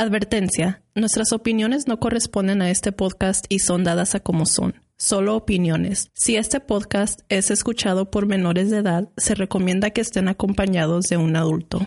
Advertencia. Nuestras opiniones no corresponden a este podcast y son dadas a como son. Solo opiniones. Si este podcast es escuchado por menores de edad, se recomienda que estén acompañados de un adulto.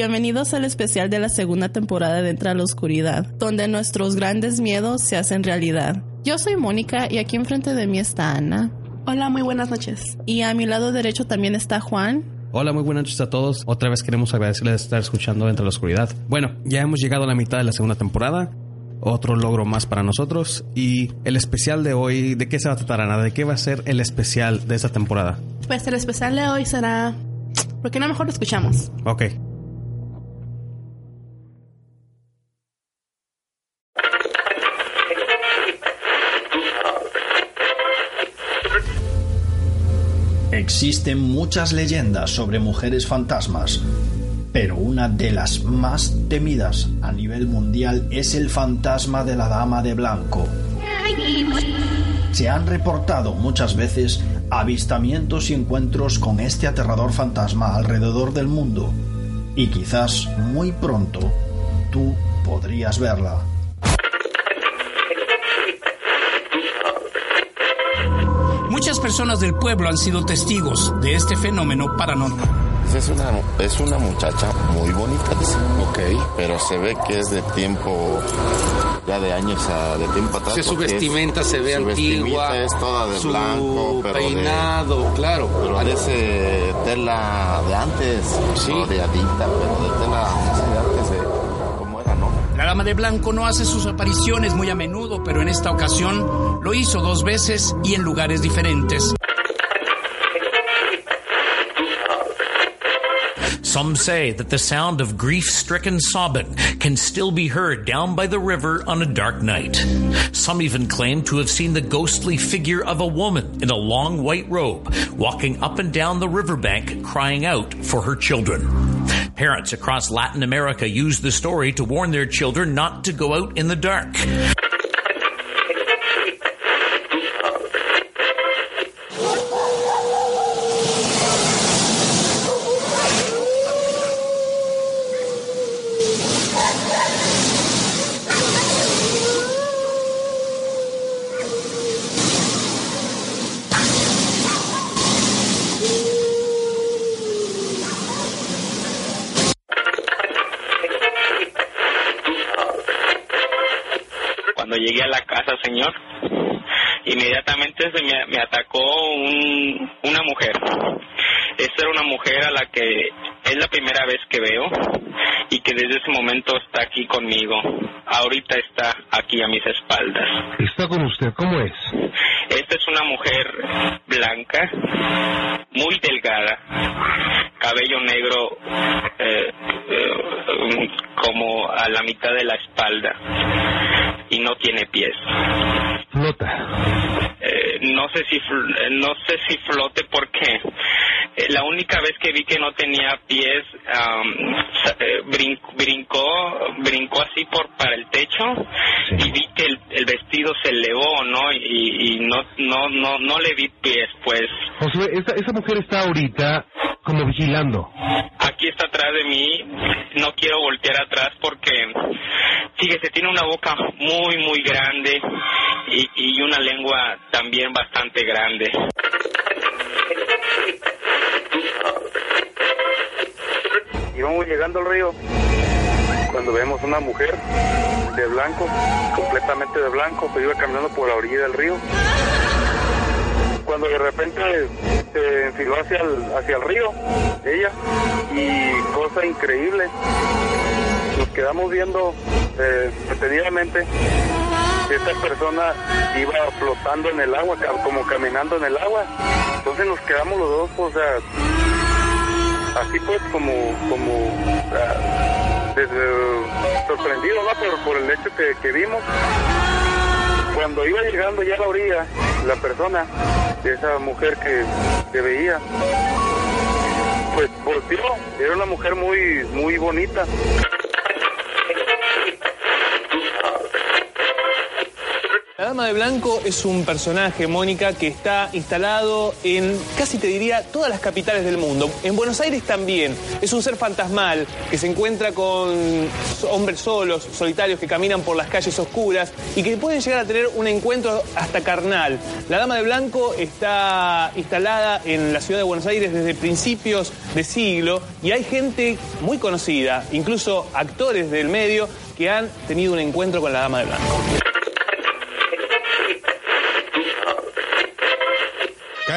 Bienvenidos al especial de la segunda temporada de Entra a la Oscuridad, donde nuestros grandes miedos se hacen realidad. Yo soy Mónica y aquí enfrente de mí está Ana. Hola, muy buenas noches. Y a mi lado derecho también está Juan. Hola, muy buenas noches a todos. Otra vez queremos agradecerles de estar escuchando Entre la Oscuridad. Bueno, ya hemos llegado a la mitad de la segunda temporada. Otro logro más para nosotros. Y el especial de hoy, ¿de qué se va a tratar, Ana? ¿De qué va a ser el especial de esta temporada? Pues el especial de hoy será... ¿Por qué no mejor lo escuchamos? Ok. Existen muchas leyendas sobre mujeres fantasmas, pero una de las más temidas a nivel mundial es el fantasma de la Dama de Blanco. Se han reportado muchas veces avistamientos y encuentros con este aterrador fantasma alrededor del mundo, y quizás muy pronto tú podrías verla. Muchas personas del pueblo han sido testigos de este fenómeno paranormal. Es una, es una muchacha muy bonita, dice. Ok. Pero se ve que es de tiempo, ya de años a, de tiempo atrás. Sí, su es- vestimenta se ve su antigua. es toda de su blanco, pero de- peinado, claro. pero parece tela de antes. Sí. No de adita, pero de tela dama de blanco no hace sus apariciones muy a menudo, pero en esta ocasión lo hizo dos veces y en lugares diferentes. Some say that the sound of grief stricken sobbing can still be heard down by the river on a dark night. Some even claim to have seen the ghostly figure of a woman in a long white robe walking up and down the riverbank crying out for her children. Parents across Latin America use the story to warn their children not to go out in the dark. Flota. Eh, no sé si eh, no sé si flote porque la única vez que vi que no tenía pies, sa- eh, brin- brincó, brincó así por para el techo y vi que el, el vestido se elevó, ¿no? Y, y no, no, no, no le vi pies, pues. Josué, esa, esa mujer está ahorita como vigilando. Aquí está atrás de mí, no quiero voltear atrás porque, fíjese, tiene una boca muy, muy grande y, y una lengua también bastante grande. Íbamos llegando al río cuando vemos una mujer de blanco, completamente de blanco, que iba caminando por la orilla del río. Cuando de repente se enfiló hacia el, hacia el río, ella, y cosa increíble, nos quedamos viendo eh, detenidamente esta persona iba flotando en el agua, como caminando en el agua. Entonces nos quedamos los dos, o sea, así pues como como ah, desde- sorprendido ¿no? por, por el hecho que, que vimos cuando iba llegando ya a la orilla la persona esa mujer que, que veía pues volteó era una mujer muy muy bonita La Dama de Blanco es un personaje, Mónica, que está instalado en, casi te diría, todas las capitales del mundo. En Buenos Aires también. Es un ser fantasmal que se encuentra con hombres solos, solitarios, que caminan por las calles oscuras y que pueden llegar a tener un encuentro hasta carnal. La Dama de Blanco está instalada en la ciudad de Buenos Aires desde principios de siglo y hay gente muy conocida, incluso actores del medio, que han tenido un encuentro con la Dama de Blanco.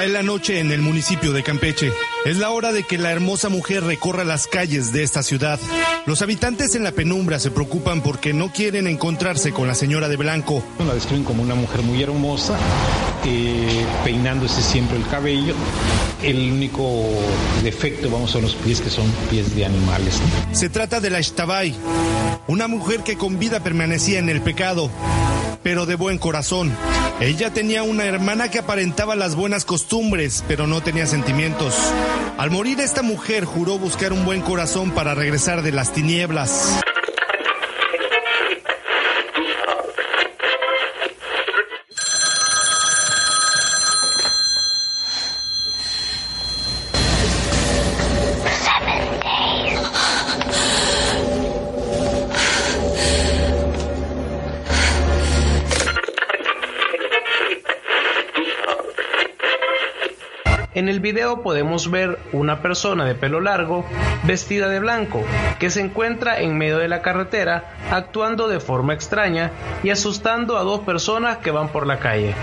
Cae la noche en el municipio de Campeche. Es la hora de que la hermosa mujer recorra las calles de esta ciudad. Los habitantes en la penumbra se preocupan porque no quieren encontrarse con la señora de blanco. La describen como una mujer muy hermosa, eh, peinándose siempre el cabello. El único defecto, vamos, son los pies que son pies de animales. Se trata de la Ishtabai, una mujer que con vida permanecía en el pecado, pero de buen corazón. Ella tenía una hermana que aparentaba las buenas costumbres, pero no tenía sentimientos. Al morir esta mujer juró buscar un buen corazón para regresar de las tinieblas. En el video podemos ver una persona de pelo largo, vestida de blanco, que se encuentra en medio de la carretera actuando de forma extraña y asustando a dos personas que van por la calle.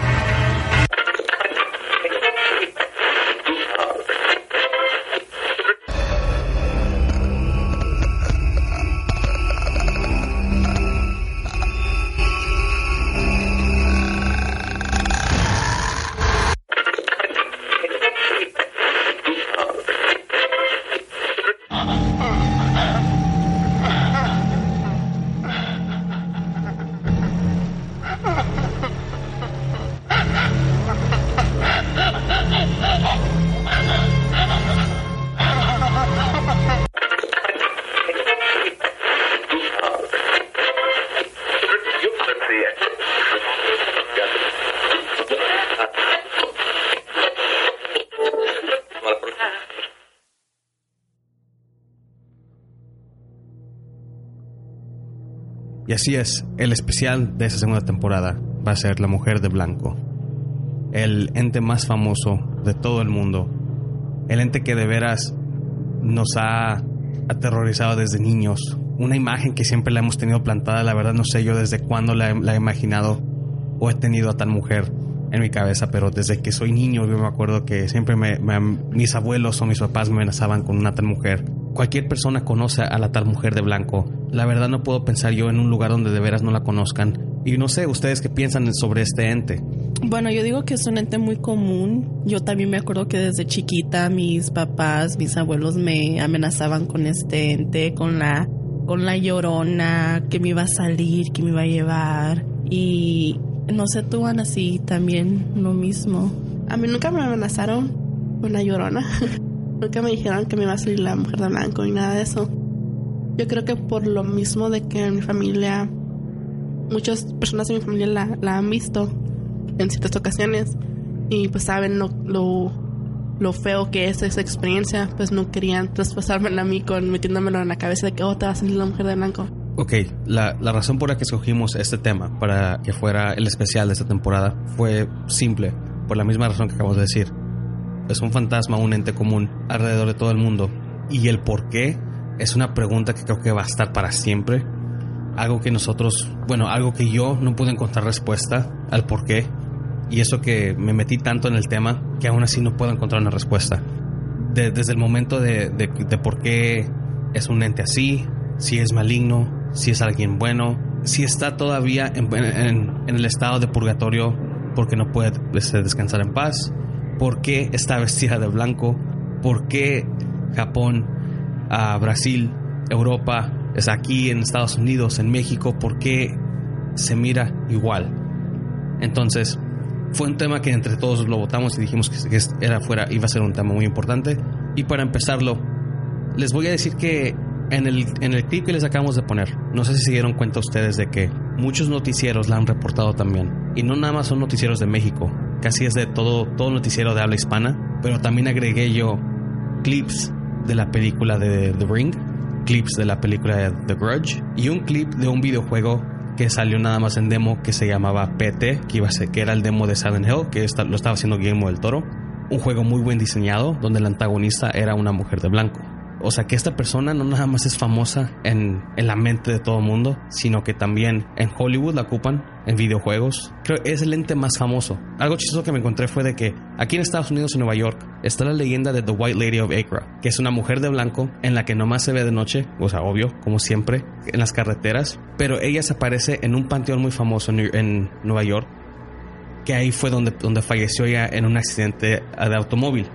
Así es, el especial de esa segunda temporada va a ser La Mujer de Blanco. El ente más famoso de todo el mundo. El ente que de veras nos ha aterrorizado desde niños. Una imagen que siempre la hemos tenido plantada, la verdad no sé yo desde cuándo la, he- imaginado o he tenido a tal mujer en mi cabeza, pero desde que soy niño yo me acuerdo que siempre mis abuelos o mis papás me amenazaban con una tal mujer. Cualquier persona conoce a la tal mujer de blanco. La verdad no puedo pensar yo en un lugar donde de veras no la conozcan. Y no sé, ustedes qué piensan sobre este ente. Bueno, yo digo que es un ente muy común. Yo también me acuerdo que desde chiquita mis papás, mis abuelos me amenazaban con este ente, con la, con la llorona, que me iba a salir, que me iba a llevar. Y no sé, tú, Ana, sí, también lo mismo. A mí nunca me amenazaron con la llorona. Nunca me dijeron que me iba a salir la mujer de blanco ni nada de eso. Yo creo que por lo mismo de que en mi familia, muchas personas de mi familia la, la han visto en ciertas ocasiones y pues saben lo, lo, lo feo que es esa experiencia, pues no querían traspasármela a mí con metiéndomelo en la cabeza de que, oh, te va a salir la mujer de blanco. Ok, la, la razón por la que escogimos este tema para que fuera el especial de esta temporada fue simple, por la misma razón que acabamos de decir. Es un fantasma, un ente común alrededor de todo el mundo. Y el por qué es una pregunta que creo que va a estar para siempre. Algo que nosotros, bueno, algo que yo no pude encontrar respuesta al por qué. Y eso que me metí tanto en el tema que aún así no puedo encontrar una respuesta. De- desde el momento de, de, de por qué es un ente así, si es maligno, si es alguien bueno, si está todavía en, en- en el estado de purgatorio porque no puede este, descansar en paz, por qué está vestida de blanco, por qué Japón, ah, Brasil, Europa, es aquí en Estados Unidos, en México, por qué se mira igual. Entonces, fue un tema que entre todos lo votamos y dijimos que que era fuera, iba a ser un tema muy importante. Y para empezarlo, les voy a decir que en el, en el clip que les acabamos de poner, no sé si se dieron cuenta ustedes de que muchos noticieros la han reportado también. Y no nada más son noticieros de México, casi es de todo, todo noticiero de habla hispana, pero también agregué yo clips de la película de The Ring, clips de la película de The Grudge y un clip de un videojuego que salió nada más en demo que se llamaba PT, que iba que era el demo de Silent Hill, que lo estaba haciendo Guillermo del Toro. Un juego muy buen diseñado, donde el antagonista era una mujer de blanco. O sea que esta persona no nada más es famosa en, en la mente de todo mundo, sino que también en Hollywood la ocupan, en videojuegos. Creo que es el ente más famoso. Algo chistoso que me encontré fue de que aquí en Estados Unidos, en Nueva York, está la leyenda de The White Lady of Acre, que es una mujer de blanco en la que nomás se ve de noche, o sea, obvio, como siempre, en las carreteras, pero ella se aparece en un panteón muy famoso en, en Nueva York, que ahí fue donde, donde falleció ella en un accidente de automóvil.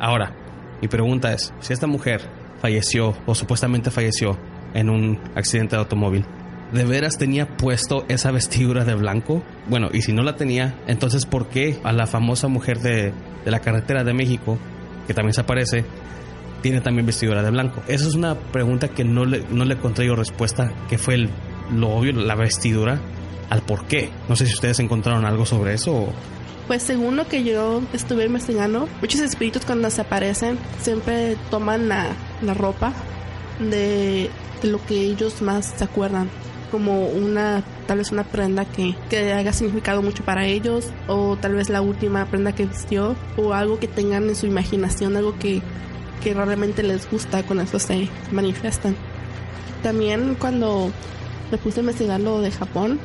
Ahora, mi pregunta es, si esta mujer falleció o supuestamente falleció en un accidente de automóvil, ¿de veras tenía puesto esa vestidura de blanco? Bueno, y si no la tenía, entonces ¿por qué a la famosa mujer de, de la carretera de México, que también se aparece, tiene también vestidura de blanco? Esa es una pregunta que no le, no le encontré yo respuesta, que fue el- lo obvio, la vestidura, al por qué. No sé si ustedes encontraron algo sobre eso o... Pues según lo que yo estuve investigando, muchos espíritus cuando se aparecen siempre toman la, la ropa de, lo que ellos más se acuerdan. Como una, tal vez una prenda que, que haya significado mucho para ellos, o tal vez la última prenda que vistió, o algo que tengan en su imaginación, algo que, que realmente les gusta, con eso se manifiestan. También cuando me puse a investigar lo de Japón,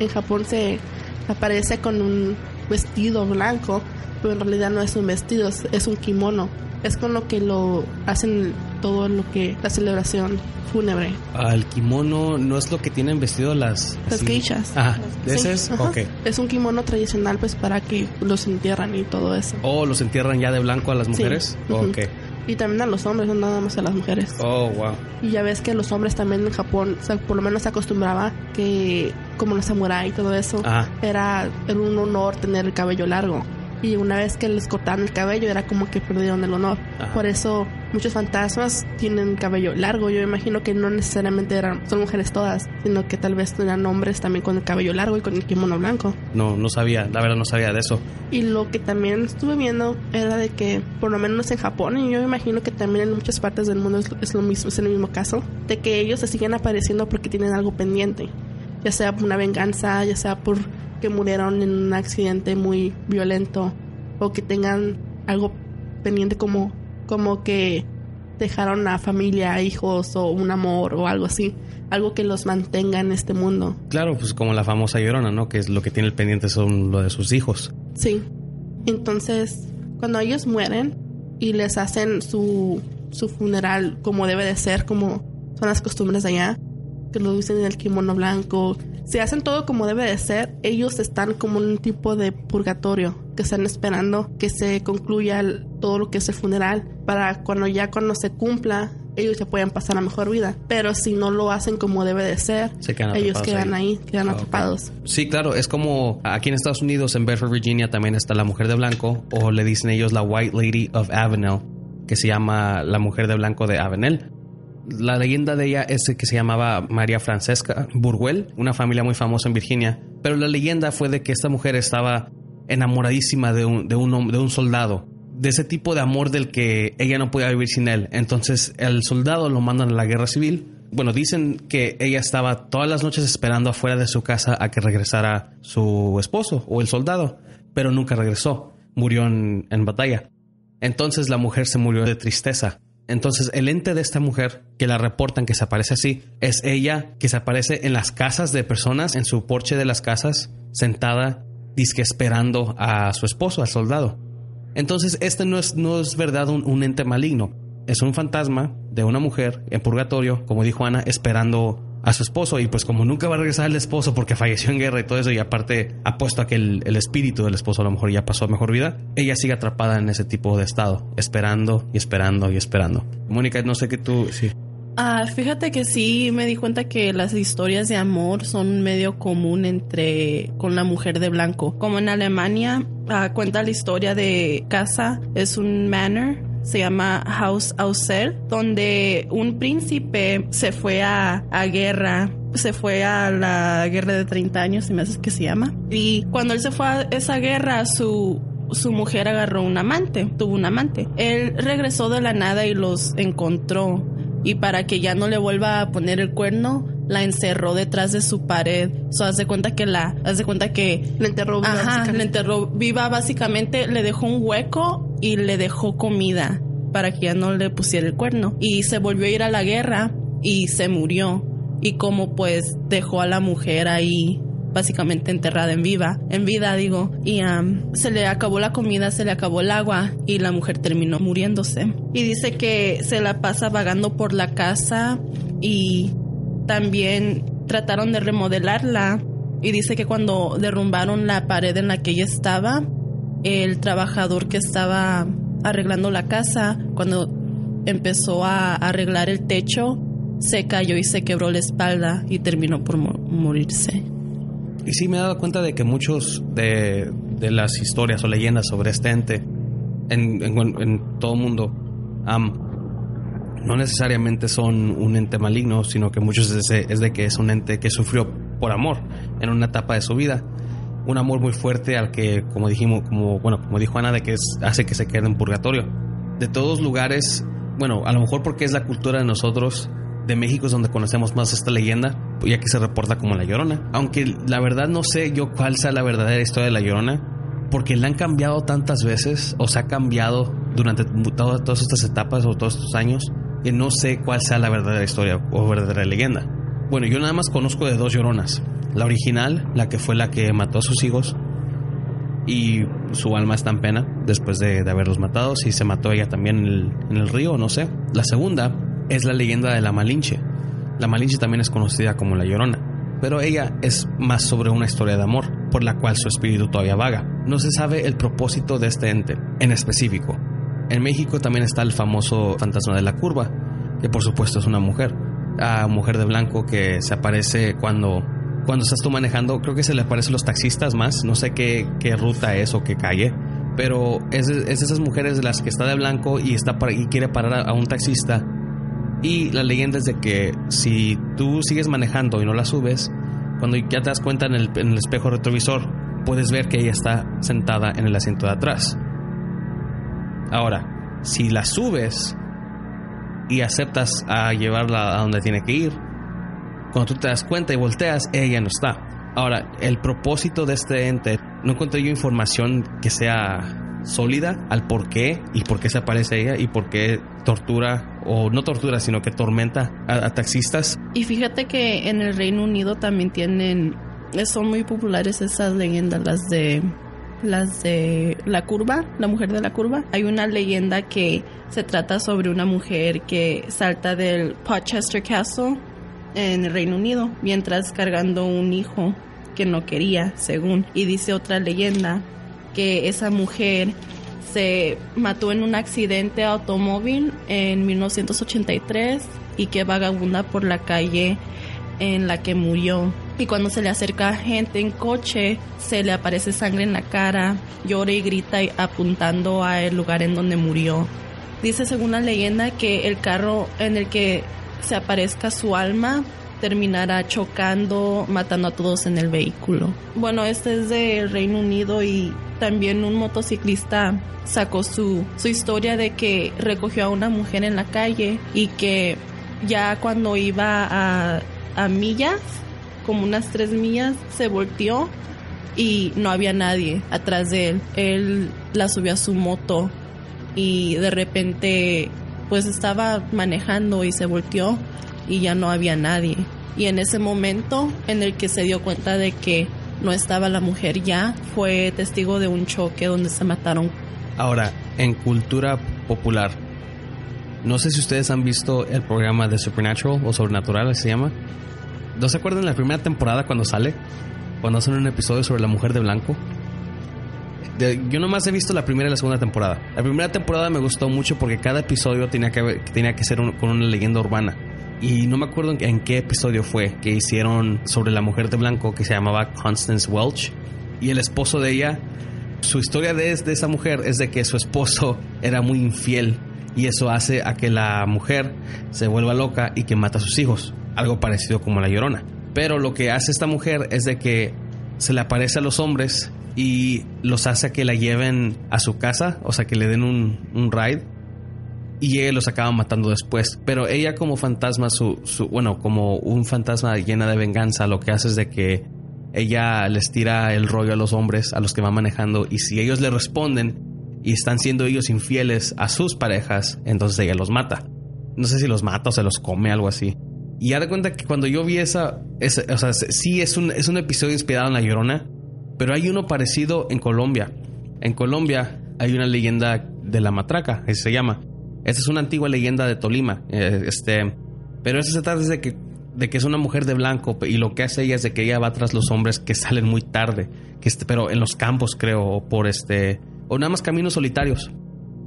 en Japón se aparece con un vestido blanco, pero en realidad no es un vestido, es, es un kimono. Es con lo que lo hacen todo lo que la celebración fúnebre. Ah, el kimono no es lo que tienen vestido las... Las sí. geishas. Ah, ¿de Sí, ese es? ajá. Ok. Es un kimono tradicional pues para que los entierran y todo eso. Oh, ¿los entierran ya de blanco a las mujeres? Sí. Ok. Y también a los hombres, no nada más a las mujeres. Oh, wow. Y ya ves que los hombres también en Japón, o sea, por lo menos se acostumbraba que, como los samuráis y todo eso, Ah. era, era un honor tener el cabello largo. Y una vez que les cortaban el cabello, era como que perdieron el honor. Ajá. Por eso muchos fantasmas tienen cabello largo. Yo imagino que no necesariamente eran, son mujeres todas, sino que tal vez eran hombres también con el cabello largo y con el kimono blanco. No, no sabía, la verdad no sabía de eso. Y lo que también estuve viendo era de que, por lo menos en Japón, y yo me imagino que también en muchas partes del mundo es, es lo mismo, es el mismo caso, de que ellos se siguen apareciendo porque tienen algo pendiente, ya sea por una venganza, ya sea por que murieron en un accidente muy violento, o que tengan algo pendiente como, como que dejaron a familia, hijos, o un amor, o algo así, algo que los mantenga en este mundo. Claro, pues como la famosa llorona, ¿no? Que es lo que tiene el pendiente son lo de sus hijos. Sí. Entonces, cuando ellos mueren y les hacen su, su funeral como debe de ser, como son las costumbres de allá, que lo dicen en el kimono blanco, se hacen todo como debe de ser, ellos están como en un tipo de purgatorio, que están esperando que se concluya el- todo lo que es el funeral, para cuando ya cuando se cumpla, ellos ya puedan pasar a mejor vida. Pero si no lo hacen como debe de ser, Se quedan ellos quedan ahí. ahí, quedan Ah, atrapados. Sí, claro, es como aquí en Estados Unidos, en Bedford, Virginia, también está la mujer de blanco, o le dicen ellos la White Lady of Avenel, que se llama La Mujer de Blanco de Avenel. La leyenda de ella es que se llamaba María Francesca Burwell, una familia muy famosa en Virginia, pero la leyenda fue de que esta mujer estaba enamoradísima de un, de un, de un soldado, de ese tipo de amor del que ella no podía vivir sin él. Entonces el soldado lo mandan a la guerra civil. Bueno, dicen que ella estaba todas las noches esperando afuera de su casa a que regresara su esposo o el soldado, pero nunca regresó. Murió en, en batalla. Entonces la mujer se murió de tristeza. Entonces el ente de esta mujer que la reportan que se aparece así es ella que se aparece en las casas de personas, en su porche de las casas, sentada, disque esperando a su esposo, al soldado. Entonces este no es, no es verdad un, un ente maligno, es un fantasma de una mujer en purgatorio, como dijo Ana, esperando a su esposo y pues como nunca va a regresar el esposo porque falleció en guerra y todo eso y aparte ha puesto a que el, el, espíritu del esposo a lo mejor ya pasó a mejor vida, ella sigue atrapada en ese tipo de estado, esperando y esperando y esperando. Mónica, no sé qué tú... Sí. Ah, fíjate que sí me di cuenta que las historias de amor son medio común entre con la mujer de blanco. Como en Alemania ah, cuenta la historia de casa, es un manor se llama House Auser, donde un príncipe se fue a, a guerra se fue a la guerra de 30 años, si me haces que se llama. Y cuando él se fue a esa guerra, su, su mujer agarró un amante, tuvo un amante. Él regresó de la nada y los encontró. Y para que ya no le vuelva a poner el cuerno, la encerró detrás de su pared. So, haz de cuenta que la, haz de cuenta que la enterró viva. Ajá, la enterró viva básicamente, le dejó un hueco y le dejó comida para que ya no le pusiera el cuerno. Y se volvió a ir a la guerra y se murió. Y como pues dejó a la mujer ahí básicamente enterrada en viva, en vida digo, y um, se le acabó la comida, se le acabó el agua y la mujer terminó muriéndose. Y dice que se la pasa vagando por la casa y también trataron de remodelarla y dice que cuando derrumbaron la pared en la que ella estaba, el trabajador que estaba arreglando la casa, cuando empezó a arreglar el techo, se cayó y se quebró la espalda y terminó por morirse. Y sí me he dado cuenta de que muchos de, de las historias o leyendas sobre este ente en, en, en todo mundo um, no necesariamente son un ente maligno, sino que muchos es de, es de que es un ente que sufrió por amor en una etapa de su vida. Un amor muy fuerte al que, como dijimos, como, bueno, como dijo Ana, de que es, hace que se quede en purgatorio. De todos lugares, bueno, a lo mejor porque es la cultura de nosotros, de México es donde conocemos más esta leyenda, ya que se reporta como La Llorona. Aunque la verdad no sé yo cuál sea la verdadera historia de La Llorona, porque la han cambiado tantas veces, o se ha cambiado durante todas, estas etapas o todos estos años, que no sé cuál sea la verdadera historia o verdadera leyenda. Bueno, yo nada más conozco de dos Lloronas. La original, la que fue la que mató a sus hijos, y su alma está en pena después de, de haberlos matado. Si se mató ella también en el, en el río, no sé. La segunda es la leyenda de la Malinche. La Malinche también es conocida como la Llorona, pero ella es más sobre una historia de amor, por la cual su espíritu todavía vaga. No se sabe el propósito de este ente en específico. En México también está el famoso fantasma de la curva, que por supuesto es una mujer, a mujer de blanco que se aparece cuando cuando estás tú manejando, creo que se le aparece a los taxistas más, no sé qué, qué ruta es o qué calle, pero es, es esas mujeres de las que está de blanco y, está y quiere parar a un taxista y la leyenda es de que si tú sigues manejando y no la subes, cuando ya te das cuenta en el, espejo retrovisor, puedes ver que ella está sentada en el asiento de atrás. Ahora, si la subes y aceptas a llevarla a donde tiene que ir, cuando tú te das cuenta y volteas, ella no está. Ahora, el propósito de este ente, no encontré yo información que sea sólida al por qué y por qué se aparece ella y por qué tortura o no tortura sino que tormenta a, taxistas. Y fíjate que en el Reino Unido también tienen son muy populares esas leyendas las de las de la curva, la mujer de la curva. Hay una leyenda que se trata sobre una mujer que salta del Portchester Castle en el Reino Unido mientras cargando un hijo que no quería, según. Y dice otra leyenda que esa mujer se mató en un accidente automóvil en 1983 y que vagabunda por la calle en la que murió. Y cuando se le acerca gente en coche, se le aparece sangre en la cara, llora y grita apuntando al lugar en donde murió. dice según la leyenda que el carro en el que se aparezca su alma terminará chocando, matando a todos en el vehículo. Bueno, este es de Reino Unido y también un motociclista sacó su, su historia de que recogió a una mujer en la calle y que ya cuando iba a, a millas, como unas tres millas, se volteó y no había nadie atrás de él. Él la subió a su moto y de repente pues estaba manejando y se volteó y ya no había nadie. Y en ese momento en el que se dio cuenta de que no estaba la mujer ya, fue testigo de un choque donde se mataron. Ahora, en cultura popular, no sé si ustedes han visto el programa de Supernatural o Sobrenatural, se llama. ¿No se acuerdan la primera temporada cuando sale? Cuando hacen un episodio sobre la mujer de blanco. yo nomás he visto la primera y la segunda temporada. La primera temporada me gustó mucho porque cada episodio tenía que, tenía que ser con una leyenda urbana. Y no me acuerdo en, qué episodio fue que hicieron sobre la mujer de blanco que se llamaba Constance Welch. Y el esposo de ella, su historia de, esa mujer es de que su esposo era muy infiel. Y eso hace a que la mujer se vuelva loca y que mata a sus hijos. Algo parecido como la llorona. Pero lo que hace esta mujer es de que se le aparece a los hombres y los hace a que la lleven a su casa, o sea, que le den un, un ride y ella los acaba matando después. Pero ella como fantasma, su, bueno, como un fantasma llena de venganza, lo que hace es de que ella les tira el rollo a los hombres, a los que van manejando, y si ellos le responden y están siendo ellos infieles a sus parejas, entonces ella los mata. No sé si los mata o se los come, algo así. Y ya de cuenta que cuando yo vi esa, o sea, sí es un, es un episodio inspirado en La Llorona, pero hay uno parecido en Colombia. En Colombia hay una leyenda de la matraca, se llama. Esta es una antigua leyenda de Tolima. Eh, este, pero eso se trata de que, de que es una mujer de blanco y lo que hace ella es de que ella va tras los hombres que salen muy tarde, que este, pero en los campos creo, o por este, o nada más caminos solitarios.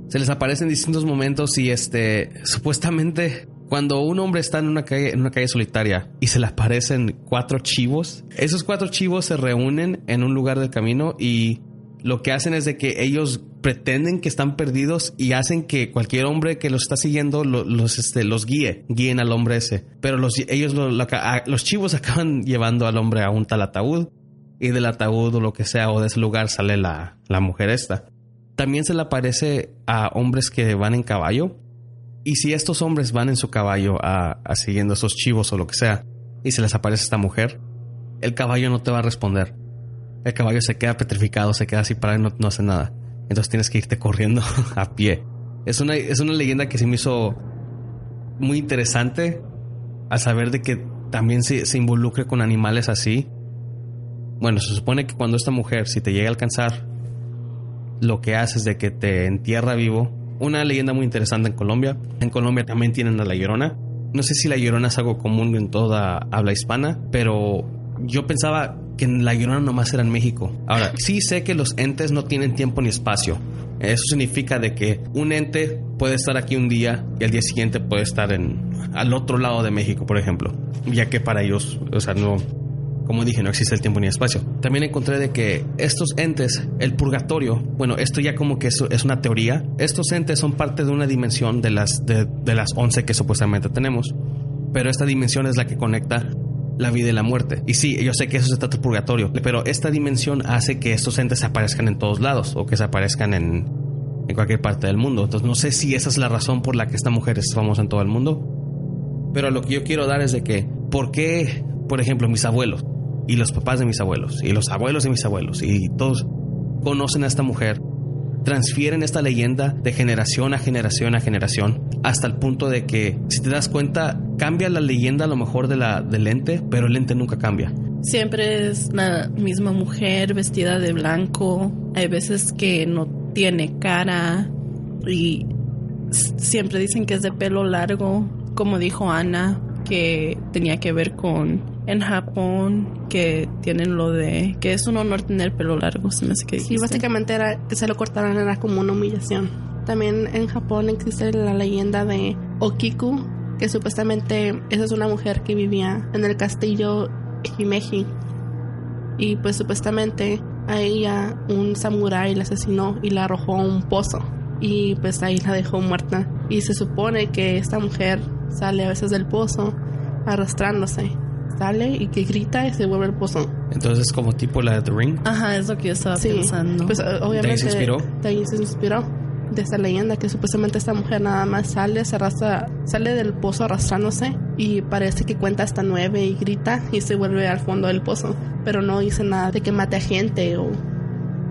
Se les aparece en distintos momentos y este, supuestamente cuando un hombre está en una calle, en una calle solitaria y se le aparecen cuatro chivos, esos cuatro chivos se reúnen en un lugar del camino y lo que hacen es de que ellos pretenden que están perdidos y hacen que cualquier hombre que los está siguiendo los, este, los guíe, guíen al hombre ese. Pero los, ellos, los chivos acaban llevando al hombre a un tal ataúd y del ataúd o lo que sea o de ese lugar sale la, la mujer esta. También se le aparece a hombres que van en caballo y si estos hombres van en su caballo a, a siguiendo esos chivos o lo que sea y se les aparece esta mujer, el caballo no te va a responder el caballo se queda petrificado, se queda así parado y no, hace nada. Entonces tienes que irte corriendo a pie. Es una, es una leyenda que se me hizo muy interesante al saber de que también se, se involucre con animales así. Bueno, se supone que cuando esta mujer, si te llega a alcanzar, lo que hace es de que te entierra vivo. Una leyenda muy interesante en Colombia. En Colombia también tienen a la llorona. No sé si la llorona es algo común en toda habla hispana, pero yo pensaba que la llorona nomás era en México. Ahora, sí sé que los entes no tienen tiempo ni espacio. Eso significa de que un ente puede estar aquí un día y al día siguiente puede estar en al otro lado de México, por ejemplo, ya que para ellos, o sea, no como dije, no existe el tiempo ni espacio. También encontré de que estos entes, el purgatorio, bueno, esto ya como que es, es una teoría, estos entes son parte de una dimensión de las, de, de las 11 que supuestamente tenemos, pero esta dimensión es la que conecta la vida y la muerte. Y sí, yo sé que eso se trata de purgatorio, pero esta dimensión hace que estos entes aparezcan en todos lados o que se aparezcan en, en cualquier parte del mundo. Entonces no sé si esa es la razón por la que esta mujer es famosa en todo el mundo. Pero lo que yo quiero dar es de que, ¿por qué, por ejemplo, mis abuelos y los papás de mis abuelos y los abuelos de mis abuelos y todos conocen a esta mujer transfieren esta leyenda de generación a generación a generación hasta el punto de que, si te das cuenta, cambia la leyenda a lo mejor de la, del ente, pero el ente nunca cambia. Siempre es la misma mujer vestida de blanco. Hay veces que no tiene cara y siempre dicen que es de pelo largo, como dijo Ana, que tenía que ver con en Japón que tienen lo de que es un honor tener pelo largo, se me hace que Sí, básicamente era que se lo cortaran era como una humillación. También en Japón existe la leyenda de Okiku, que supuestamente esa es una mujer que vivía en el castillo Himeji. Y pues supuestamente a ella un samurái la asesinó y la arrojó a un pozo. y pues ahí la dejó muerta. Y se supone que esta mujer sale a veces del pozo arrastrándose. Sale y que grita y se vuelve al pozo. Entonces, como tipo la de The Ring. Ajá, es lo que yo estaba Sí, pensando. Pues eh, obviamente. ¿De ahí se inspiró? de ahí se inspiró. De esta leyenda que supuestamente esta mujer nada más sale, se arrastra, sale del pozo arrastrándose y parece que cuenta hasta nueve y grita y se vuelve al fondo del pozo. Pero no dice nada de que mate a gente o,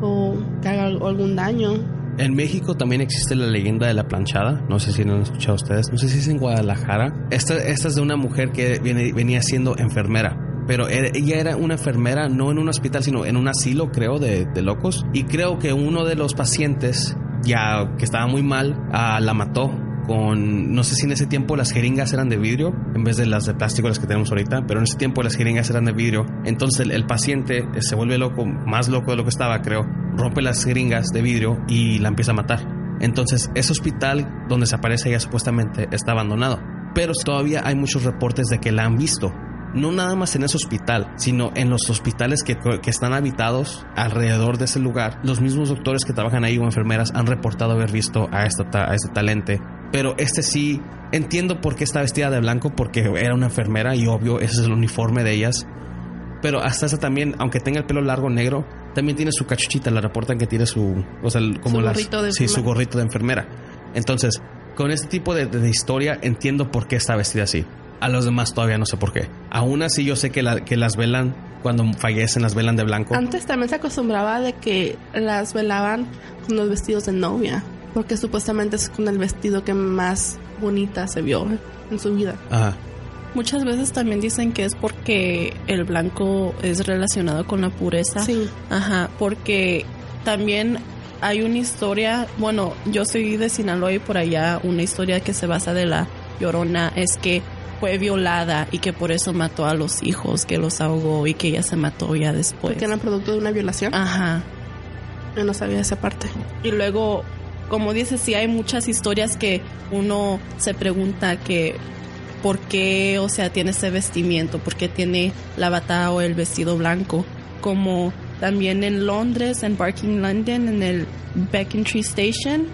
o que haga al- algún daño. En México también existe la leyenda de la planchada. No sé si lo han escuchado ustedes. No sé si es en Guadalajara. Esta, esta es de una mujer que venía siendo enfermera. Pero era- ella era una enfermera no en un hospital, sino en un asilo, creo, de, de locos. Y creo que uno de los pacientes, ya que estaba muy mal, ah, la mató con, no sé si en ese tiempo las jeringas eran de vidrio en vez de las de plástico las que tenemos ahorita, pero en ese tiempo las jeringas eran de vidrio. Entonces el, paciente eh, se vuelve loco, más loco de lo que estaba, creo, rompe las jeringas de vidrio y la empieza a matar. Entonces ese hospital donde se aparece ella supuestamente está abandonado. Pero todavía hay muchos reportes de que la han visto. No nada más en ese hospital, sino en los hospitales que, que están habitados alrededor de ese lugar. Los mismos doctores que trabajan ahí o enfermeras han reportado haber visto a, esta, ta- a este talente. Pero este sí, entiendo por qué está vestida de blanco, porque era una enfermera y obvio, ese es el uniforme de ellas. Pero hasta esa también, aunque tenga el pelo largo negro, también tiene su cachuchita. La reportan que tiene su, o sea, como Su las, gorrito de sí, su enfermera. gorrito de enfermera. Entonces, con este tipo de, de historia entiendo por qué está vestida así. A los demás todavía no sé por qué. Aún así yo sé que, la- que las velan, cuando fallecen, las velan de blanco. Antes también se acostumbraba de que las velaban con los vestidos de novia, porque supuestamente es con el vestido que más bonita se vio en su vida. Ajá. Muchas veces también dicen que es porque el blanco es relacionado con la pureza. Sí. Ajá, porque también hay una historia, bueno, yo soy de Sinaloa y por allá una historia que se basa de la llorona es que fue violada y que por eso mató a los hijos, que los ahogó y que ella se mató ya después. Porque eran producto de una violación. Ajá. Yo no sabía esa parte. Y luego, como dices, sí hay muchas historias que uno se pregunta que por qué, o sea, tiene ese vestimiento, por qué tiene la bata o el vestido blanco. Como también en Londres, en Barking London, en el Beckentry Station,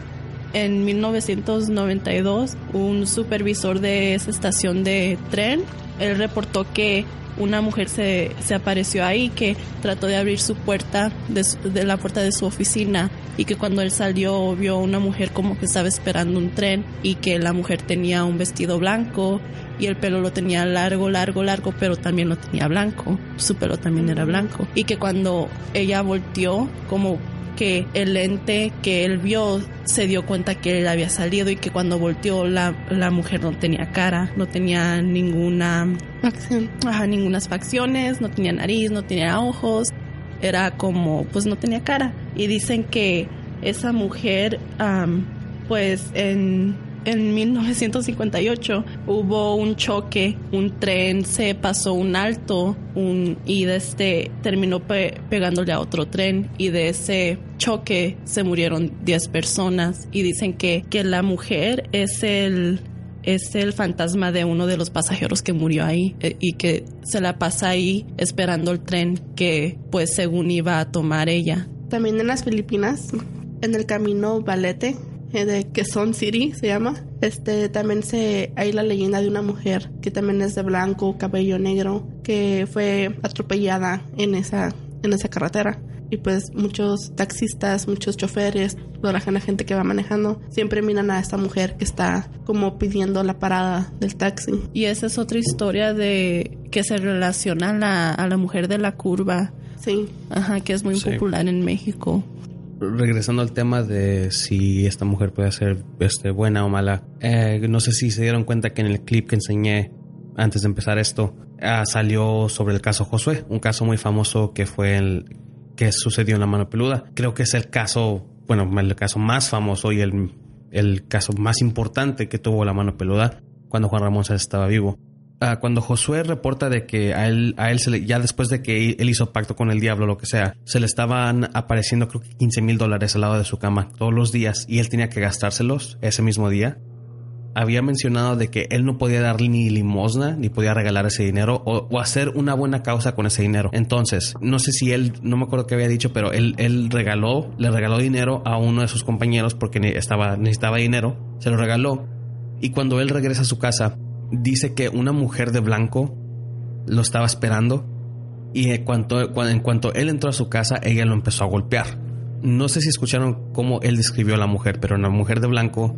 en 1992, un supervisor de esa estación de tren, él reportó que una mujer se, se apareció ahí que trató de abrir su puerta de, de la puerta de su oficina y que cuando él salió vio una mujer como que estaba esperando un tren y que la mujer tenía un vestido blanco y el pelo lo tenía largo, largo, largo, pero también lo tenía blanco. Su pelo también era blanco. Y que cuando ella volteó, como que el ente que él vio se dio cuenta que él había salido y que cuando volteó la, la mujer no tenía cara, no tenía ninguna Acción. ajá, ninguna facciones, no tenía nariz, no tenía ojos, era como, pues no tenía cara. Y dicen que esa mujer, am, pues en, en 1958 hubo un choque, un tren se pasó un alto y de este terminó pe- pegándole a otro tren y de ese choque se murieron 10 personas y dicen que, que la mujer es el es el fantasma de uno de los pasajeros que murió ahí eh, y que se la pasa ahí esperando el tren que pues según iba a tomar ella. También en las Filipinas, en el camino Valete, eh, de Quezon City se llama, este también se hay la leyenda de una mujer que también es de blanco, cabello negro, que fue atropellada en esa en esa carretera. Y pues muchos taxistas, muchos choferes, toda la gen- la gente que va manejando, siempre miran a esta mujer que está como pidiendo la parada del taxi. Y esa es otra historia de que se relaciona a la, a la mujer de la curva. Sí. Ajá, que es muy Sí. popular en México. Regresando al tema de si esta mujer puede ser este, buena o mala, eh, no sé si se dieron cuenta que en el clip que enseñé antes de empezar esto ah, salió sobre el caso Josué, un caso muy famoso que fue el que sucedió en la mano peluda. Creo que es el caso, bueno, el caso más famoso y el, el caso más importante que tuvo la mano peluda cuando Juan Ramón estaba vivo. Ah, cuando Josué reporta de que a él, a él ya después de que él hizo pacto con el diablo, lo que sea, se le estaban apareciendo creo que 15 mil dólares al lado de su cama todos los días y él tenía que gastárselos ese mismo día. había mencionado de que él no podía darle ni limosna, ni podía regalar ese dinero o, o hacer una buena causa con ese dinero. Entonces, no sé si él, no me acuerdo qué había dicho, pero él, él regaló, le regaló dinero a uno de sus compañeros porque estaba, necesitaba dinero, se lo regaló. Y cuando él regresa a su casa, dice que una mujer de blanco lo estaba esperando y en cuanto, cuan- en cuanto él entró a su casa, ella lo empezó a golpear. No sé si escucharon cómo él describió a la mujer, pero una mujer de blanco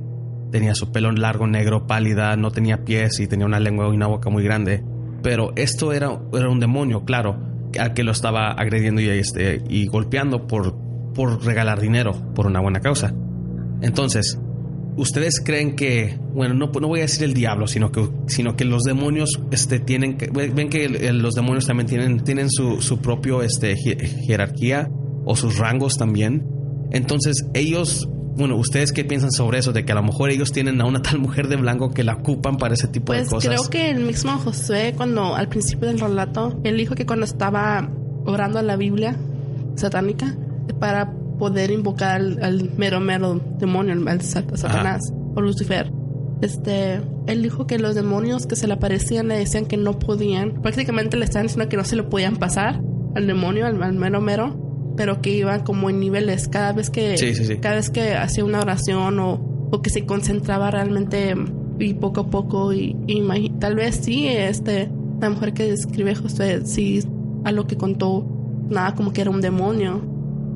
tenía su pelo largo, negro, pálida, no tenía pies y tenía una lengua y una boca muy grande. Pero esto era, era un demonio, claro, al que lo estaba agrediendo y, este, y golpeando por, por regalar dinero, por una buena causa. Entonces, ¿Ustedes creen que, bueno, no, no voy a decir el diablo, sino que, sino que los demonios este, tienen que, ven que el- los demonios también tienen, tienen su, su propio este, jerarquía o sus rangos también? Entonces, ellos, bueno, ¿ustedes qué piensan sobre eso? De que a lo mejor ellos tienen a una tal mujer de blanco que la ocupan para ese tipo Pues de cosas. creo que el mismo Josué, cuando al principio del relato, él dijo que cuando estaba orando a la Biblia satánica, para poder invocar al, al mero mero demonio, al, al sat- Satanás o Lucifer, este, él dijo que los demonios que se le aparecían le decían que no podían, prácticamente le estaban diciendo que no se le podían pasar al demonio, al, al mero mero, pero que iban como en niveles. Cada vez que Sí, sí, sí. cada vez que hacía una oración o, o que se concentraba realmente y poco a poco y, y tal vez sí este la mujer que describe José sí a lo que contó nada como que era un demonio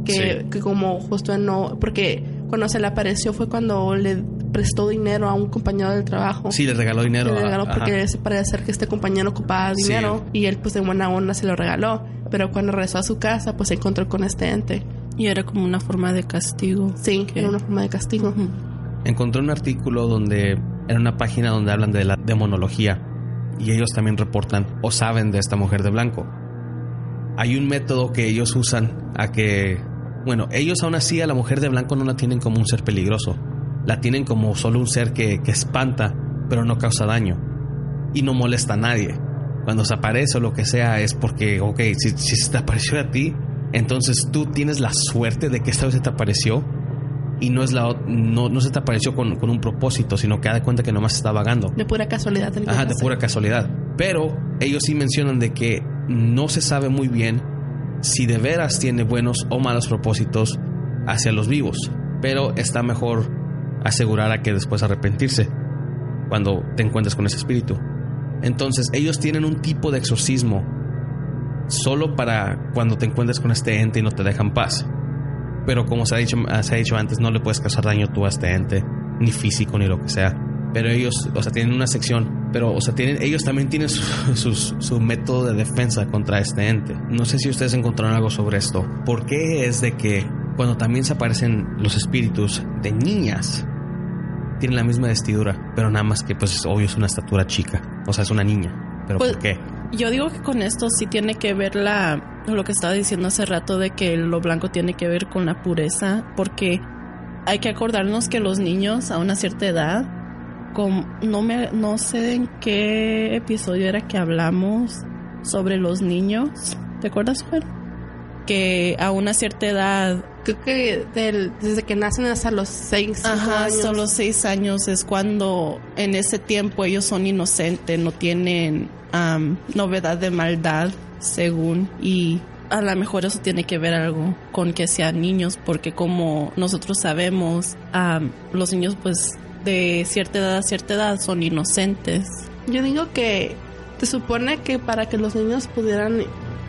que, Sí. que como Josué no porque cuando se le apareció fue cuando le prestó dinero a un compañero del trabajo Sí, le regaló dinero. le a- regaló porque se parece ser que este compañero ocupaba Sí. dinero y él pues de buena onda se lo regaló pero cuando regresó a su casa pues se encontró con este ente Y era como una forma de castigo. sí era una forma de castigo Encontré un artículo donde era una página donde hablan de la demonología y ellos también reportan o saben de esta mujer de blanco. Hay un método que ellos usan a que, bueno, ellos aún así a la mujer de blanco no la tienen como un ser peligroso, la tienen como solo un ser que, que espanta, pero no causa daño y no molesta a nadie. Cuando se aparece o lo que sea es porque, ok, si, si se te apareció a ti, entonces tú tienes la suerte de que esta vez se te apareció y no es la no, no se te apareció con, con un propósito, sino que da cuenta que nomás está vagando. de pura casualidad Ajá, de pura casualidad. Pero ellos sí mencionan de que no se sabe muy bien si de veras tiene buenos o malos propósitos hacia los vivos. Pero está mejor asegurar a que después arrepentirse cuando te encuentres con ese espíritu. Entonces ellos tienen un tipo de exorcismo solo para cuando te encuentres con este ente y no te dejan paz. Pero como se ha dicho, se ha dicho antes, no le puedes causar daño tú a este ente, ni físico ni lo que sea. Pero ellos, o sea, tienen una sección, pero, o sea, tienen, ellos también tienen su, su método de defensa contra este ente. No sé si ustedes encontraron algo sobre esto. ¿Por qué es de que cuando también se aparecen los espíritus de niñas, tienen la misma vestidura, pero nada más que, pues, obvio, es una estatura chica. O sea, es una niña. ¿Pero Pues- por qué? Yo digo que con esto sí tiene que ver la lo que estaba diciendo hace rato de que lo blanco tiene que ver con la pureza, porque hay que acordarnos que los niños a una cierta edad, con, no me no sé en qué episodio era que hablamos sobre los niños, ¿te acuerdas, Juan? Que a una cierta edad creo que del- desde que nacen hasta los seis Ajá, años son los seis años es cuando en ese tiempo ellos son inocentes, no tienen am, novedad de maldad, según, y a lo mejor eso tiene que ver algo con que sean niños, porque como nosotros sabemos, am, los niños pues de cierta edad a cierta edad son inocentes. Yo digo que se supone que para que los niños pudieran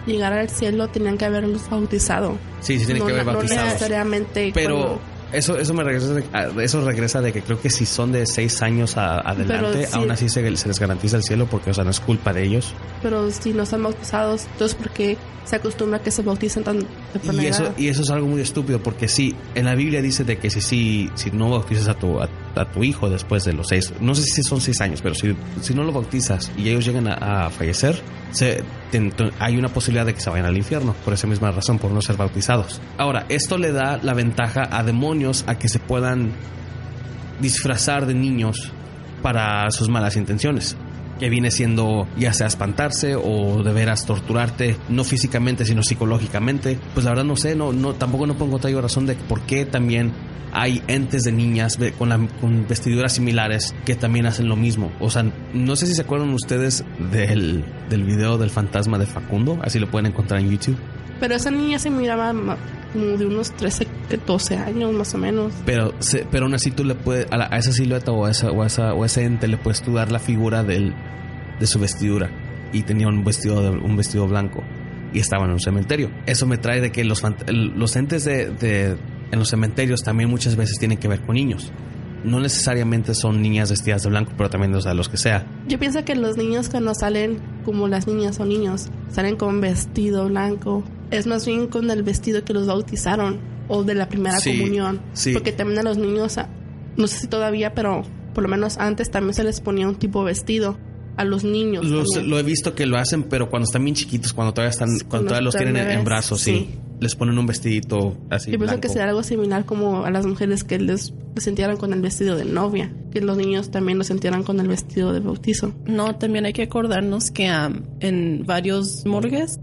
llegar al cielo tenían que haberlos bautizado. Sí, sí tienen no, que haber no bautizados. necesariamente Pero cuando- eso, eso me regresa de, a- eso regresa de que creo que si son de seis años a- adelante, sí. aún así se, se les garantiza el cielo porque, o sea, no es culpa de ellos. pero si no están bautizados, entonces porque se acostumbra que se bauticen tan temprana Y eso, edad? y eso es algo muy estúpido porque sí, en la Biblia dice de que si, si, si no bautizas a tu, a, a tu hijo después de los seis, no sé si son seis años, pero si, si no lo bautizas y ellos llegan a, a fallecer, se, hay una posibilidad de que se vayan al infierno por esa misma razón, por no ser bautizados. Ahora, esto le da la ventaja a demonios a que se puedan disfrazar de niños para sus malas intenciones. Que viene siendo ya sea espantarse o de veras torturarte, no físicamente, sino psicológicamente. Pues la verdad no sé, no, no, tampoco no pongo otra razón de por qué también hay entes de niñas con, con, vestiduras similares que también hacen lo mismo. O sea, no sé si se acuerdan ustedes del, del video del fantasma de Facundo, así lo pueden encontrar en YouTube. Pero esa niña se miraba como de unos 13, 12 años más o menos. Pero, pero aún así tú le puedes, a, esa silueta o a, esa, o, a esa, o ese ente le puedes tú dar la figura del, de su vestidura. Y tenía un vestido, de, un vestido blanco. Y estaba en un cementerio. Eso me trae de que los, los entes de, de, en los cementerios también muchas veces tienen que ver con niños. No necesariamente son niñas vestidas de blanco, pero también o sea, los que sea. Yo pienso que los niños cuando salen como las niñas o niños, salen con vestido blanco es más bien con el vestido que los bautizaron o de la primera comunión. Porque también a los niños, no sé si todavía, pero por lo menos antes también se les ponía un tipo de vestido a los niños. lo he visto que lo hacen, pero cuando están bien chiquitos, cuando todavía están, cuando todavía los tienen en, brazos, sí. Les ponen un vestidito así. Yo pienso que será algo similar como a las mujeres que les, sintieran con el vestido de novia, que los niños también lo sintieran con el vestido de bautizo. No, también hay que acordarnos que en varios morgues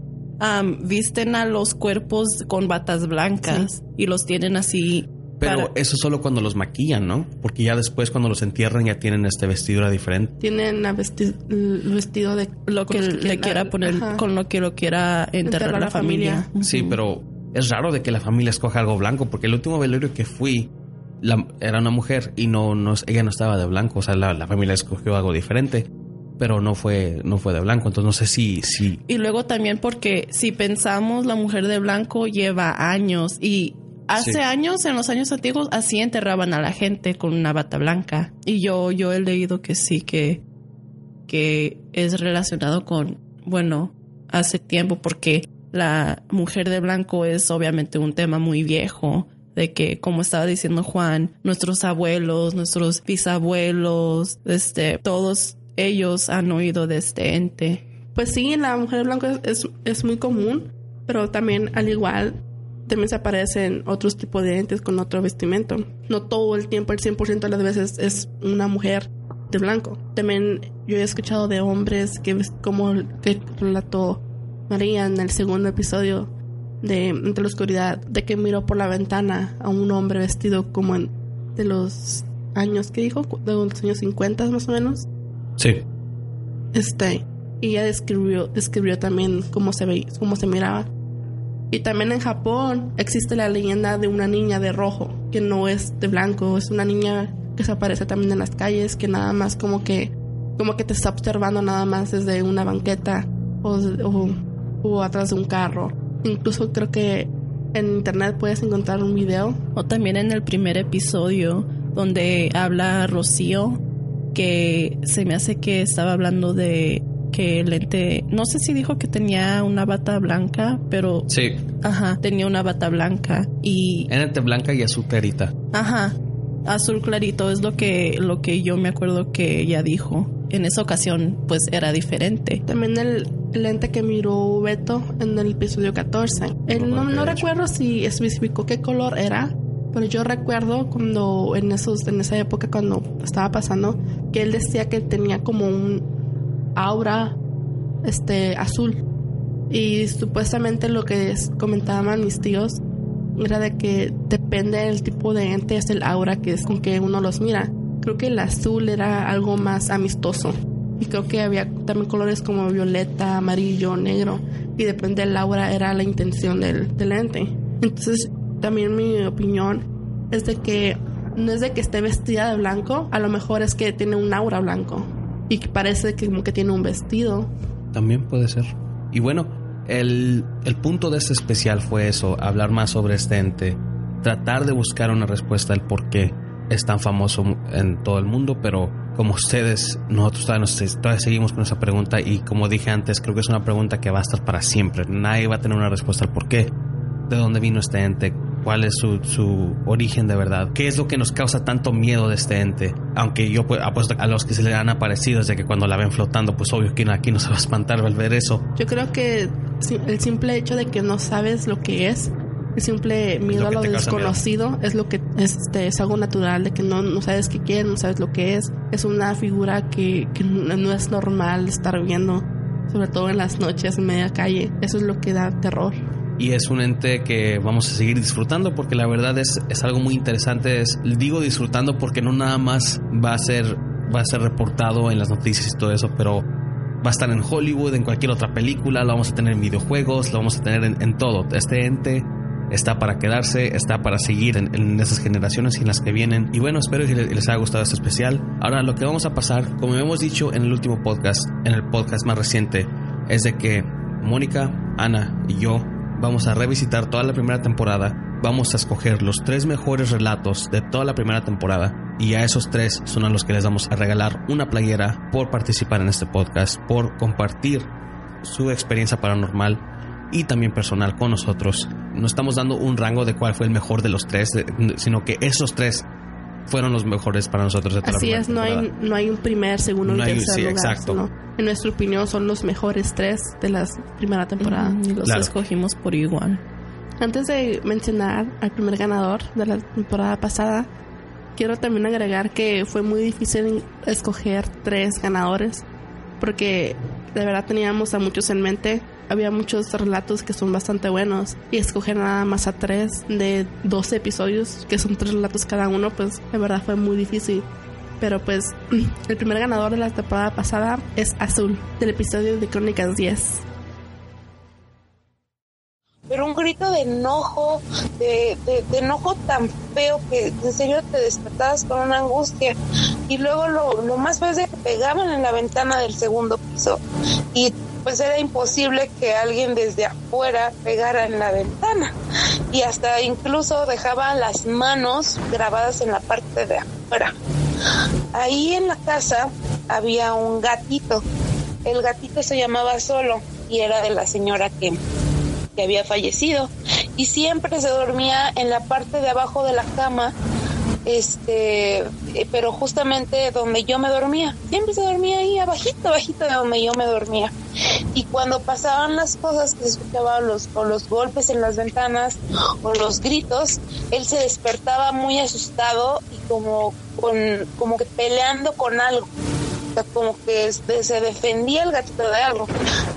visten a los cuerpos con batas blancas y los tienen así. Pero eso solo cuando los maquillan, ¿no? Porque ya después cuando los entierran ya tienen este vestidura diferente. Tienen el vestido de lo que, le quiera poner, con lo que lo quiera enterrar, la familia. Sí, pero es raro de que la familia escoja algo blanco, porque el último velorio que fui era una mujer y no, no, ella no estaba de blanco, o sea, la familia escogió algo diferente pero no fue, no fue de blanco. Entonces no sé si, si. Y luego también porque si pensamos la mujer de blanco lleva años y hace años, en los años antiguos, así enterraban a la gente con una bata blanca. Y yo, yo he leído que sí, que, que es relacionado con, bueno, hace tiempo, porque la mujer de blanco es obviamente un tema muy viejo de que, como estaba diciendo Juan, nuestros abuelos, nuestros bisabuelos, este, todos ellos han oído de este ente. Pues sí, la mujer blanca es, es muy común, pero también al igual también se aparecen otros tipos de entes con otro vestimento. No todo el tiempo, el 100% de las veces es una mujer de blanco. También yo he escuchado de hombres que como que relató María en el segundo episodio de Entre la Oscuridad, de que miró por la ventana a un hombre vestido como en, de los años que dijo, de los años 50 más o menos, Sí. Este, y ella describió, describió también cómo se veía, cómo se miraba. Y también en Japón existe la leyenda de una niña de rojo, que no es de blanco, es una niña que se aparece también en las calles, que nada más como que, como que te está observando nada más desde una banqueta o, o atrás de un carro. Incluso creo que en internet puedes encontrar un video. O también en el primer episodio donde habla Rocío que se me hace que estaba hablando de que el ente, no sé si dijo que tenía una bata blanca, pero sí, ajá, tenía una bata blanca y en ente blanca y azul clarita. Ajá, azul clarito es lo que lo que yo me acuerdo que ella dijo. En esa ocasión, pues era diferente. También el, lente que miró Beto en el episodio 14. Él no, no recuerdo si especificó qué color era, pero yo recuerdo cuando en esos en esa época cuando estaba pasando que él decía que tenía como un aura este azul y supuestamente lo que comentaban mis tíos era de que depende del tipo de ente es el aura que con que uno los mira. Creo que el azul era algo más amistoso y creo que había también colores como violeta, amarillo, negro y depende del aura era la intención del, del ente. Entonces también mi opinión es de que no es de que esté vestida de blanco, a lo mejor es que tiene un aura blanco y que parece que como que tiene un vestido. También puede ser. Y bueno, el, el punto de este especial fue eso, hablar más sobre este ente, tratar de buscar una respuesta al por qué es tan famoso en todo el mundo, pero como ustedes, nosotros todavía, seguimos con esa pregunta y como dije antes, creo que es una pregunta que va a estar para siempre. Nadie va a tener una respuesta al por qué, de dónde vino este ente, cuál es su, su, origen de verdad, qué es lo que nos causa tanto miedo de este ente. Aunque yo pues, apuesto a los que se le han aparecido desde que cuando la ven flotando, pues obvio que aquí no se va a espantar al ver eso. Yo creo que el simple hecho de que no sabes lo que es El simple miedo a lo miedo. desconocido es lo que este, es algo natural, de que no, no sabes qué quiere, no sabes lo que es. Es una figura que, que no es normal estar viendo, sobre todo en las noches en media calle. Eso es lo que da terror. Y es un ente que vamos a seguir disfrutando porque la verdad es, es algo muy interesante. Es, digo disfrutando porque no nada más va a ser va a ser reportado en las noticias y todo eso, pero va a estar en Hollywood, en cualquier otra película, lo vamos a tener en videojuegos, lo vamos a tener en, en todo. Este ente está para quedarse, está para seguir en, en esas generaciones y en las que vienen. Y bueno, espero que les, les haya gustado este especial. Ahora lo que vamos a pasar, como hemos dicho en el último podcast, en el podcast más reciente, es de que Mónica, Ana y yo vamos a revisitar toda la primera temporada. Vamos a escoger los tres mejores relatos de toda la primera temporada. Y a esos tres son a los que les vamos a regalar una playera por participar en este podcast, por compartir su experiencia paranormal y también personal con nosotros. No estamos dando un rango de cuál fue el mejor de los tres, sino que esos tres fueron los mejores para nosotros de Así es, no hay, no hay un primer, segundo No y tercer sí, lugar. exacto. sino, en nuestra opinión son los mejores tres de la primera temporada. Y los Claro. escogimos por igual. Antes de mencionar al primer ganador de la temporada pasada, quiero también agregar que fue muy difícil escoger tres ganadores, porque de verdad teníamos a muchos en mente. Había muchos relatos que son bastante buenos y escoger nada más a tres de 12 episodios, que son tres relatos cada uno, pues de verdad fue muy difícil. Pero pues el primer ganador de la temporada pasada es Azul, del episodio de Crónicas 10. pero un grito de enojo, de, de- enojo tan feo que en serio te despertabas con una angustia. Y luego lo, lo más feo es que pegaban en la ventana del segundo piso y pues era imposible que alguien desde afuera pegara en la ventana. Y hasta incluso dejaban las manos grabadas en la parte de afuera. Ahí en la casa había un gatito. El gatito se llamaba Solo y era de la señora que que había fallecido y siempre se dormía en la parte de abajo de la cama este eh, pero justamente donde yo me dormía siempre se dormía ahí abajito abajito de donde yo me dormía y cuando pasaban las cosas que se escuchaban los o los golpes en las ventanas o los gritos él se despertaba muy asustado y como con como que peleando con algo como que se defendía el gatito de algo.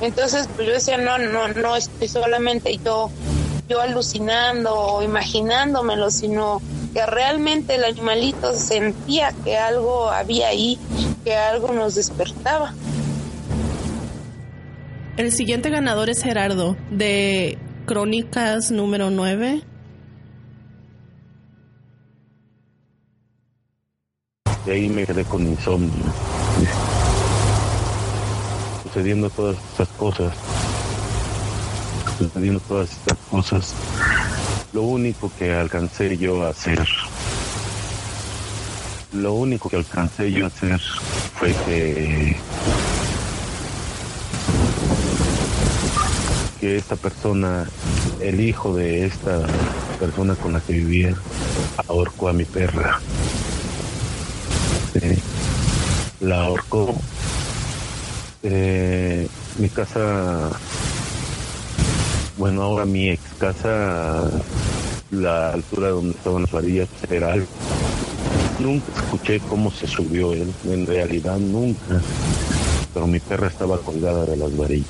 Entonces, pues yo decía, no, no, no estoy solamente yo, yo alucinando o imaginándomelo, sino que realmente el animalito sentía que algo había ahí, que algo nos despertaba. El siguiente ganador es Gerardo, de Crónicas número 9. Y ahí me quedé con insomnio. Sucediendo todas estas cosas. Sucediendo todas estas cosas. Lo único que alcancé yo a hacer. Lo único que alcancé yo a hacer fue que. que esta persona, el hijo de esta persona con la que vivía, ahorcó a mi perra. La ahorcó. Eh, mi casa, bueno, ahora mi ex casa, la altura donde estaban las varillas era algo. Nunca escuché cómo se subió él, en realidad nunca. Pero mi perra estaba colgada de las varillas.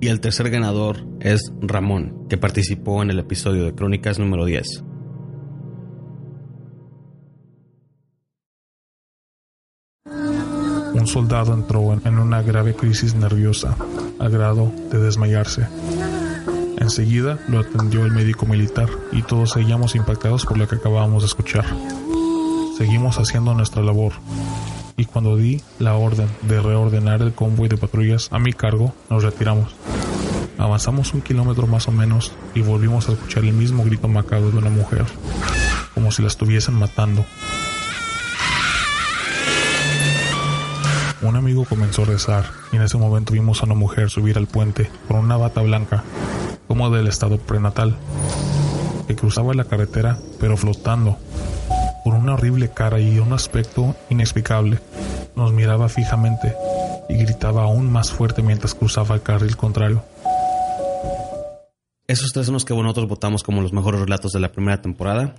Y el tercer ganador es Ramón, que participó en el episodio de Crónicas número 10. Un soldado entró en una grave crisis nerviosa, al grado de desmayarse. Enseguida lo atendió el médico militar y todos seguíamos impactados por lo que acabábamos de escuchar. Seguimos haciendo nuestra labor y cuando di la orden de reordenar el convoy de patrullas a mi cargo, nos retiramos. Avanzamos un kilómetro más o menos y volvimos a escuchar el mismo grito macabro de una mujer, como si la estuviesen matando. Un amigo comenzó a rezar y en ese momento vimos a una mujer subir al puente con una bata blanca, como del estado prenatal, que cruzaba la carretera pero flotando, con una horrible cara y un aspecto inexplicable. nos miraba fijamente y gritaba aún más fuerte mientras cruzaba el carril contrario. Esos tres son los que nosotros votamos como los mejores relatos de la primera temporada.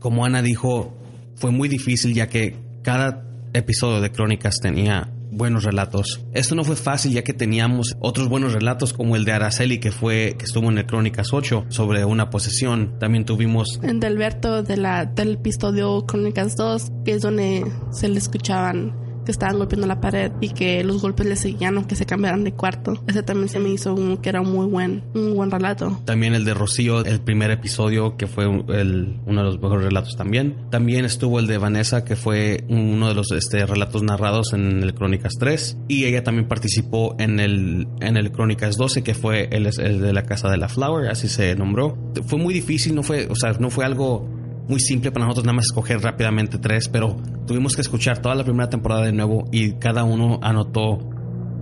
Como Ana dijo, fue muy difícil ya que cada episodio de Crónicas tenía buenos relatos. Esto no fue fácil ya que teníamos otros buenos relatos como el de Araceli que fue que estuvo en el Crónicas 8 sobre una posesión. También tuvimos En Delberto de la, del episodio Crónicas 2, que es donde se le escuchaban que estaban golpeando la pared y que los golpes le seguían aunque se cambiaran de cuarto. Ese también se me hizo un, que era un muy buen, un buen relato. también el de Rocío, el primer episodio que fue el- uno de los mejores relatos también. También estuvo el de Vanessa que fue uno de los este, relatos narrados en el Crónicas 3 y ella también participó en el en el Crónicas 12 que fue el, el de la casa de la Flower, así se nombró. Fue muy difícil, no fue, o sea, no fue algo muy simple para nosotros nada más escoger rápidamente tres, pero tuvimos que escuchar toda la primera temporada de nuevo y cada uno anotó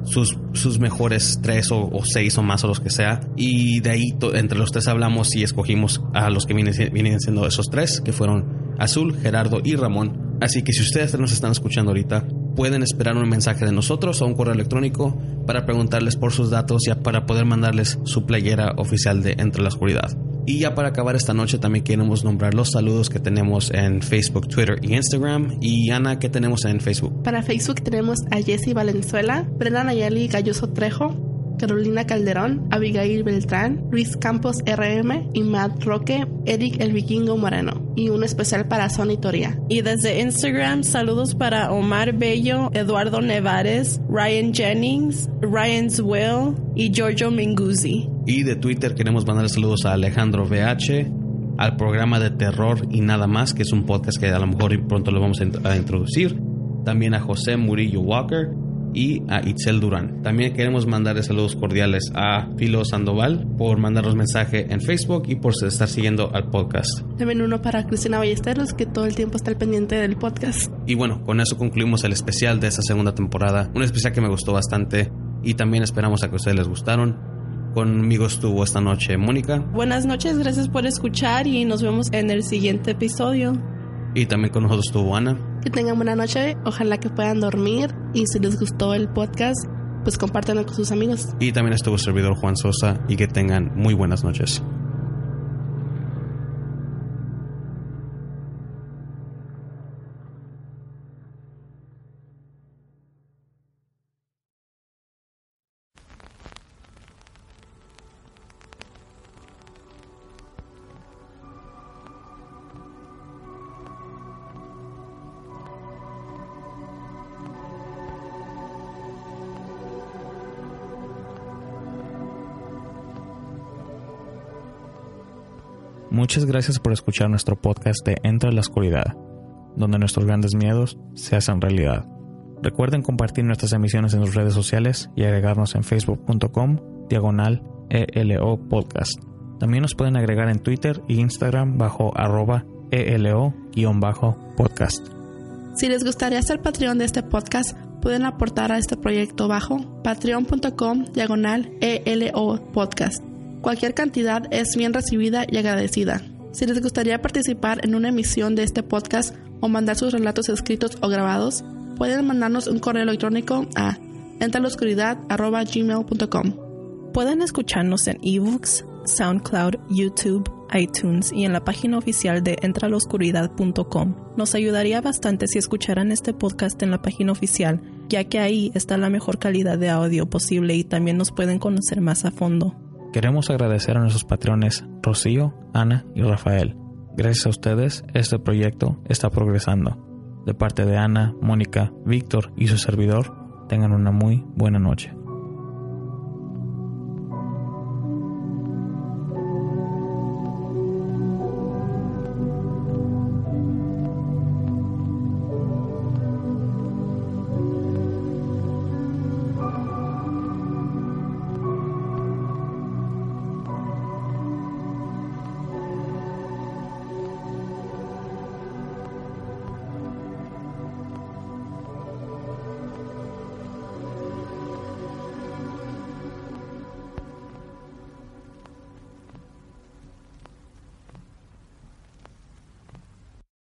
sus, sus mejores tres o, seis o más o los que sea. Y de ahí entre los tres hablamos y escogimos a los que vienen, vienen siendo esos tres, que fueron Azul, Gerardo y Ramón. Así que si ustedes nos están escuchando ahorita, pueden esperar un mensaje de nosotros o un correo electrónico para preguntarles por sus datos y para poder mandarles su playera oficial de Entre la Oscuridad. Y ya para acabar esta noche también queremos nombrar los saludos que tenemos en Facebook, Twitter y Instagram. Y Ana, ¿qué tenemos en Facebook? Para Facebook tenemos a Jessy Valenzuela, Brenda Nayeli Galloso Trejo, Carolina Calderón, Abigail Beltrán, Luis Campos RM y Matt Roque, Eric el Vikingo Moreno. Y uno especial para Sony Toria. Y desde Instagram, saludos para Omar Bello, Eduardo Nevares, Ryan Jennings, Ryan's Will y Giorgio Minguzzi. Y de Twitter queremos mandar saludos a Alejandro VH, al programa de terror y nada más, que es un podcast que a lo mejor pronto lo vamos a introducir. También a José Murillo Walker y a Itzel Durán. También queremos mandarle saludos cordiales a Filo Sandoval por mandarnos mensaje en Facebook y por estar siguiendo al podcast. También uno para Cristina Ballesteros, que todo el tiempo está al pendiente del podcast. Y bueno, con eso concluimos el especial de esta segunda temporada. Un especial que me gustó bastante y también esperamos a que a ustedes les gustaron. Conmigo estuvo esta noche Mónica Buenas noches, gracias por escuchar y nos vemos en el siguiente episodio. Y también con nosotros estuvo Ana. Que tengan buena noche, ojalá que puedan dormir y si les gustó el podcast, pues compártanlo con sus amigos. Y también estuvo el servidor Juan Sosa y que tengan muy buenas noches. Muchas gracias por escuchar nuestro podcast de Entra en la Oscuridad, donde nuestros grandes miedos se hacen realidad. Recuerden compartir nuestras emisiones en sus redes sociales y agregarnos en facebook.com diagonal ELO podcast. También nos pueden agregar en Twitter e Instagram bajo arroba ELO-podcast. Si les gustaría ser Patreon de este podcast, pueden aportar a este proyecto bajo patreon.com diagonal ELO podcast. Cualquier cantidad es bien recibida y agradecida. Si les gustaría participar en una emisión de este podcast o mandar sus relatos escritos o grabados, pueden mandarnos un correo electrónico a entraloscuridad.gmail.com. Pueden escucharnos en ebooks, SoundCloud, YouTube, iTunes y en la página oficial de entraloscuridad.com. Nos ayudaría bastante si escucharan este podcast en la página oficial, ya que ahí está la mejor calidad de audio posible y también nos pueden conocer más a fondo. Queremos agradecer a nuestros patrones Rocío, Ana y Rafael. Gracias a ustedes, este proyecto está progresando. De parte de Ana, Mónica, Víctor y su servidor, tengan una muy buena noche.